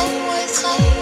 always say